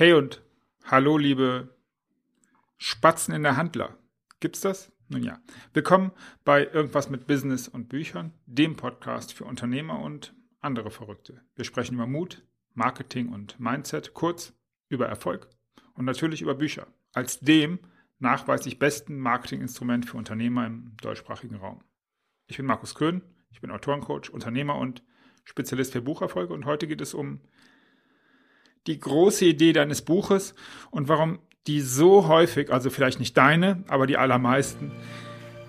Hey und hallo, liebe Spatzen in der Handler. Gibt's das? Nun ja. Willkommen bei Irgendwas mit Business und Büchern, dem Podcast für Unternehmer und andere Verrückte. Wir sprechen über Mut, Marketing und Mindset, kurz über Erfolg und natürlich über Bücher, als dem nachweislich besten Marketinginstrument für Unternehmer im deutschsprachigen Raum. Ich bin Markus Köhn, ich bin Autorencoach, Unternehmer und Spezialist für Bucherfolge und heute geht es um die große Idee deines Buches und warum die so häufig, also vielleicht nicht deine, aber die allermeisten,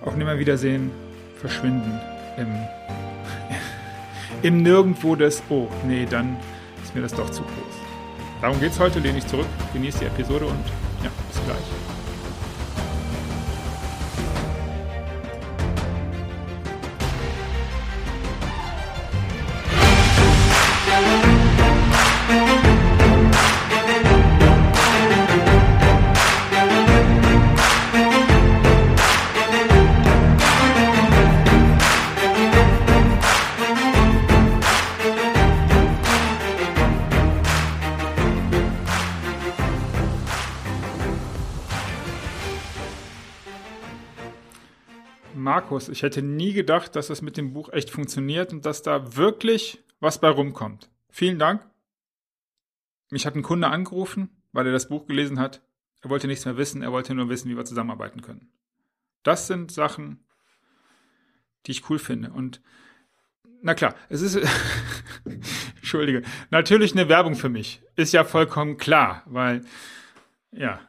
auf Nimmerwiedersehen verschwinden im, im Nirgendwo des, oh, nee, dann ist mir das doch zu groß. Darum geht es heute, lehne ich zurück, genieße die Episode und ja, bis gleich. Markus, ich hätte nie gedacht, dass das mit dem Buch echt funktioniert und dass da wirklich was bei rumkommt. Vielen Dank. Mich hat ein Kunde angerufen, weil er das Buch gelesen hat. Er wollte nichts mehr wissen, er wollte nur wissen, wie wir zusammenarbeiten können. Das sind Sachen, die ich cool finde. Und na klar, es ist, Entschuldige, natürlich eine Werbung für mich. Ist ja vollkommen klar, weil, ja,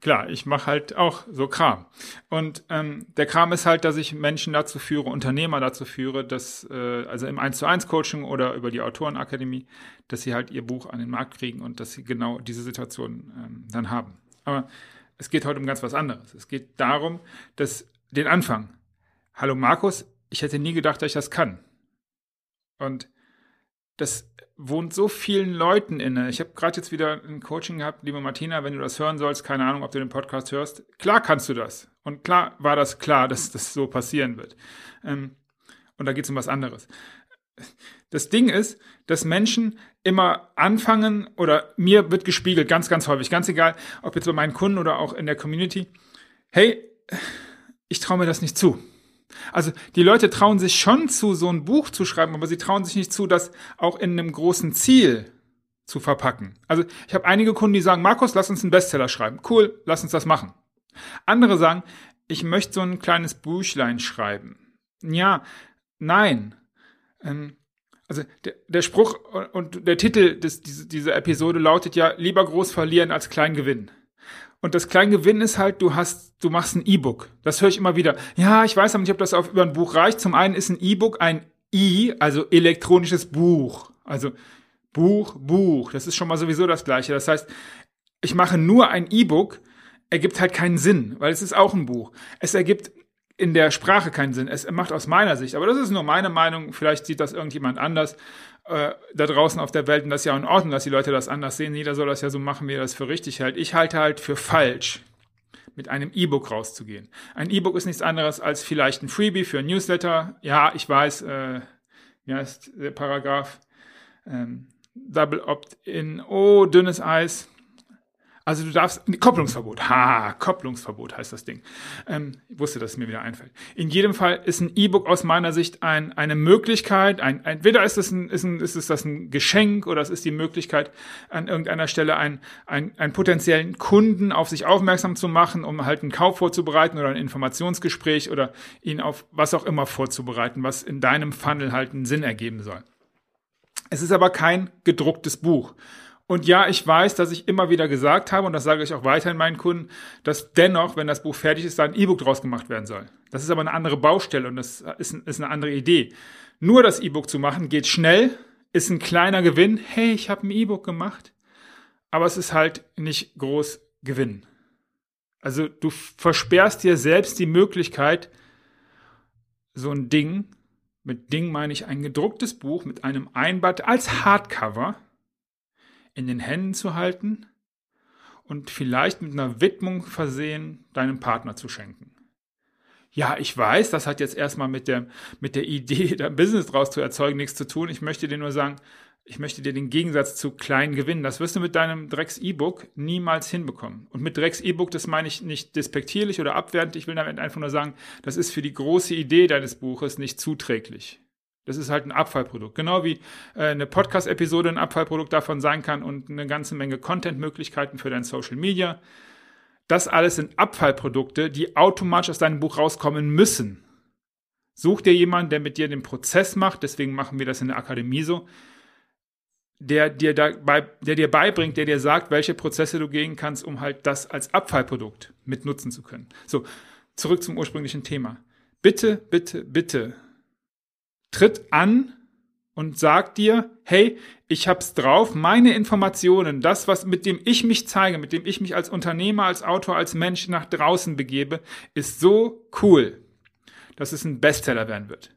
klar, ich mache halt auch so Kram. Und ähm, der Kram ist halt, dass ich Menschen dazu führe, Unternehmer dazu führe, dass, äh, also im 1 zu 1 Coaching oder über die Autorenakademie, dass sie halt ihr Buch an den Markt kriegen und dass sie genau diese Situation ähm, dann haben. Aber es geht heute um ganz was anderes. Es geht darum, dass den Anfang. Hallo Markus, ich hätte nie gedacht, dass ich das kann. Und das wohnt so vielen Leuten inne. Ich habe gerade jetzt wieder ein Coaching gehabt, liebe Martina, wenn du das hören sollst, keine Ahnung, ob du den Podcast hörst. Klar kannst du das. Und klar war das klar, dass das so passieren wird. Ähm, und da geht es um was anderes. Das Ding ist, dass Menschen immer anfangen oder mir wird gespiegelt, ganz, ganz häufig, ganz egal, ob jetzt bei meinen Kunden oder auch in der Community, hey, ich traue mir das nicht zu. Also die Leute trauen sich schon zu, so ein Buch zu schreiben, aber sie trauen sich nicht zu, das auch in einem großen Ziel zu verpacken. Also ich habe einige Kunden, die sagen, Markus, lass uns einen Bestseller schreiben. Cool, lass uns das machen. Andere sagen, ich möchte so ein kleines Büchlein schreiben. Ja, nein. Ähm, also der, der Spruch und der Titel des, diese, dieser Episode lautet ja, lieber groß verlieren als klein gewinnen. Und das kleine Gewinn ist halt, du hast, du machst ein E-Book. Das höre ich immer wieder. Ja, ich weiß aber nicht, ob das auf über ein Buch reicht. Zum einen ist ein E-Book ein I, also elektronisches Buch. Also Buch, Buch. Das ist schon mal sowieso das Gleiche. Das heißt, ich mache nur ein E-Book, ergibt halt keinen Sinn, weil es ist auch ein Buch. Es ergibt in der Sprache keinen Sinn. Es macht aus meiner Sicht, aber das ist nur meine Meinung, vielleicht sieht das irgendjemand anders äh, da draußen auf der Welt und das ist ja in Ordnung, dass die Leute das anders sehen. Jeder soll das ja so machen, wie er das für richtig hält. Ich halte halt für falsch, mit einem E-Book rauszugehen. Ein E-Book ist nichts anderes als vielleicht ein Freebie für ein Newsletter. Ja, ich weiß, äh, wie heißt der Paragraph? Ähm, Double Opt-in. Oh, dünnes Eis. Also du darfst, Kopplungsverbot, ha, Kopplungsverbot heißt das Ding. Ähm, ich wusste, dass es mir wieder einfällt. In jedem Fall ist ein E-Book aus meiner Sicht ein, eine Möglichkeit, ein, entweder ist es, ein, ist, ein, ist das ein Geschenk oder es ist die Möglichkeit, an irgendeiner Stelle einen, einen, einen potenziellen Kunden auf sich aufmerksam zu machen, um halt einen Kauf vorzubereiten oder ein Informationsgespräch oder ihn auf was auch immer vorzubereiten, was in deinem Funnel halt einen Sinn ergeben soll. Es ist aber kein gedrucktes Buch. Und ja, ich weiß, dass ich immer wieder gesagt habe, und das sage ich auch weiterhin meinen Kunden, dass dennoch, wenn das Buch fertig ist, da ein E-Book draus gemacht werden soll. Das ist aber eine andere Baustelle und das ist, ist eine andere Idee. Nur das E-Book zu machen geht schnell, ist ein kleiner Gewinn. Hey, ich habe ein E-Book gemacht. Aber es ist halt nicht groß Gewinn. Also du versperrst dir selbst die Möglichkeit, so ein Ding, mit Ding meine ich ein gedrucktes Buch mit einem Einband als Hardcover, in den Händen zu halten und vielleicht mit einer Widmung versehen deinem Partner zu schenken. Ja, ich weiß, das hat jetzt erstmal mit der, mit der Idee, da Business draus zu erzeugen, nichts zu tun. Ich möchte dir nur sagen, ich möchte dir den Gegensatz zu klein gewinnen. Das wirst du mit deinem Drecks-E-Book niemals hinbekommen. Und mit Drecks-E-Book, das meine ich nicht despektierlich oder abwertend. Ich will damit einfach nur sagen, das ist für die große Idee deines Buches nicht zuträglich. Das ist halt ein Abfallprodukt. Genau wie äh, eine Podcast-Episode ein Abfallprodukt davon sein kann und eine ganze Menge Content-Möglichkeiten für dein Social Media. Das alles sind Abfallprodukte, die automatisch aus deinem Buch rauskommen müssen. Such dir jemanden, der mit dir den Prozess macht, deswegen machen wir das in der Akademie so, der dir, dabei, der dir beibringt, der dir sagt, welche Prozesse du gehen kannst, um halt das als Abfallprodukt mit nutzen zu können. So, zurück zum ursprünglichen Thema. Bitte, bitte, bitte tritt an und sag dir, hey, ich hab's drauf, meine Informationen, das, was mit dem ich mich zeige, mit dem ich mich als Unternehmer, als Autor, als Mensch nach draußen begebe, ist so cool, dass es ein Bestseller werden wird.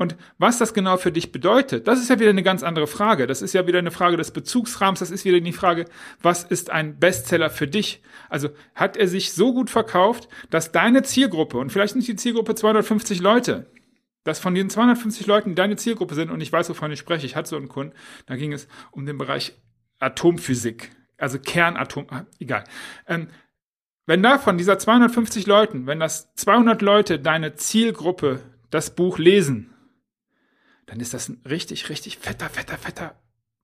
Und was das genau für dich bedeutet, das ist ja wieder eine ganz andere Frage. Das ist ja wieder eine Frage des Bezugsrahmens. Das ist wieder die Frage, was ist ein Bestseller für dich? Also hat er sich so gut verkauft, dass deine Zielgruppe, und vielleicht nicht die Zielgruppe 250 Leute, dass von den 250 Leuten, die deine Zielgruppe sind, und ich weiß, wovon ich spreche, ich hatte so einen Kunden, da ging es um den Bereich Atomphysik, also Kernatom, ah, egal. Ähm, wenn da von dieser 250 Leuten, wenn das 200 Leute deine Zielgruppe das Buch lesen, dann ist das ein richtig, richtig fetter, fetter, fetter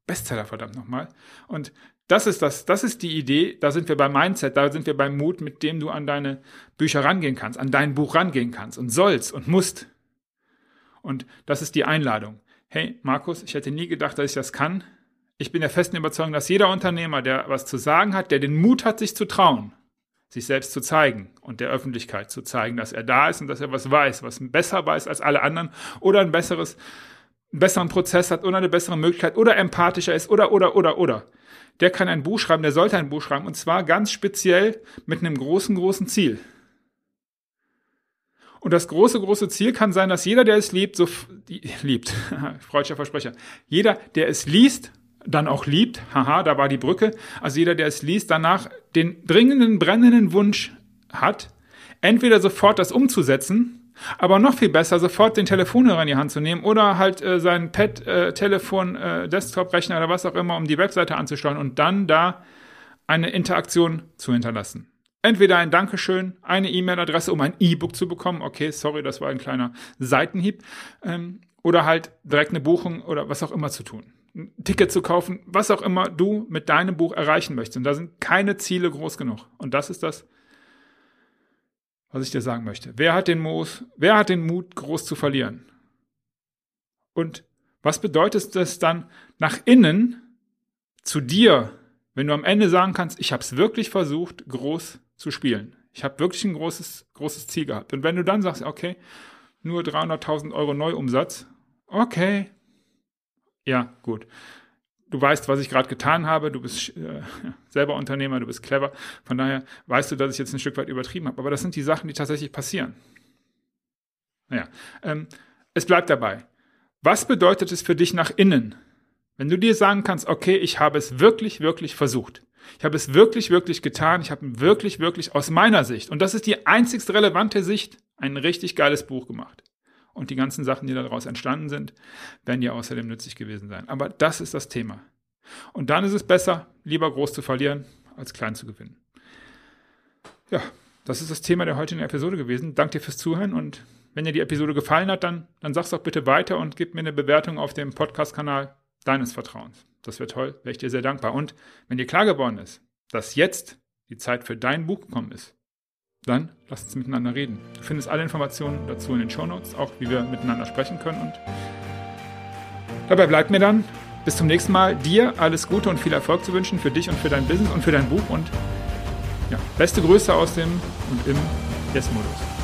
Bestseller, verdammt nochmal. Und das ist das, das ist die Idee, da sind wir beim Mindset, da sind wir beim Mut, mit dem du an deine Bücher rangehen kannst, an dein Buch rangehen kannst und sollst und musst. Und das ist die Einladung. Hey, Markus, ich hätte nie gedacht, dass ich das kann. Ich bin der festen Überzeugung, dass jeder Unternehmer, der was zu sagen hat, der den Mut hat, sich zu trauen, sich selbst zu zeigen und der Öffentlichkeit zu zeigen, dass er da ist und dass er was weiß, was besser weiß als alle anderen oder ein besseres einen besseren Prozess hat oder eine bessere Möglichkeit oder empathischer ist oder, oder, oder, oder. Der kann ein Buch schreiben, der sollte ein Buch schreiben und zwar ganz speziell mit einem großen, großen Ziel. Und das große, große Ziel kann sein, dass jeder, der es liebt, so liebt, freudscher Versprecher, jeder, der es liest, dann auch liebt, haha, da war die Brücke, also jeder, der es liest, danach den dringenden, brennenden Wunsch hat, entweder sofort das umzusetzen aber noch viel besser, sofort den Telefonhörer in die Hand zu nehmen oder halt äh, sein Pad, äh, Telefon, äh, Desktop-Rechner oder was auch immer, um die Webseite anzusteuern und dann da eine Interaktion zu hinterlassen. Entweder ein Dankeschön, eine E-Mail-Adresse, um ein E-Book zu bekommen. Okay, sorry, das war ein kleiner Seitenhieb. Ähm, oder halt direkt eine Buchung oder was auch immer zu tun. Ein Ticket zu kaufen, was auch immer du mit deinem Buch erreichen möchtest. Und da sind keine Ziele groß genug. Und das ist das, was ich dir sagen möchte. Wer hat den, Moos, wer hat den Mut, groß zu verlieren? Und was bedeutet das dann nach innen zu dir, wenn du am Ende sagen kannst, ich habe es wirklich versucht, groß zu spielen. Ich habe wirklich ein großes, großes Ziel gehabt. Und wenn du dann sagst, okay, nur 300.000 Euro Neuumsatz, okay, ja, gut du weißt, was ich gerade getan habe, du bist äh, selber Unternehmer, du bist clever. Von daher weißt du, dass ich jetzt ein Stück weit übertrieben habe. Aber das sind die Sachen, die tatsächlich passieren. Naja, ähm, es bleibt dabei. Was bedeutet es für dich nach innen? Wenn du dir sagen kannst, okay, ich habe es wirklich, wirklich versucht. Ich habe es wirklich, wirklich getan. Ich habe wirklich, wirklich aus meiner Sicht, und das ist die einzigst relevante Sicht, ein richtig geiles Buch gemacht und die ganzen Sachen, die daraus entstanden sind, werden dir außerdem nützlich gewesen sein. Aber das ist das Thema. Und dann ist es besser, lieber groß zu verlieren, als klein zu gewinnen. Ja, das ist das Thema der heutigen Episode gewesen. Danke dir fürs Zuhören und wenn dir die Episode gefallen hat, dann, dann sag's doch bitte weiter und gib mir eine Bewertung auf dem Podcast-Kanal deines Vertrauens. Das wäre toll, wäre ich dir sehr dankbar. Und wenn dir klar geworden ist, dass jetzt die Zeit für dein Buch gekommen ist, dann lass uns miteinander reden. Du findest alle Informationen dazu in den Show Notes, auch wie wir miteinander sprechen können. Und dabei bleibt mir dann bis zum nächsten Mal dir alles Gute und viel Erfolg zu wünschen für dich und für dein Business und für dein Buch. Und ja, beste Grüße aus dem und im Yes-Modus.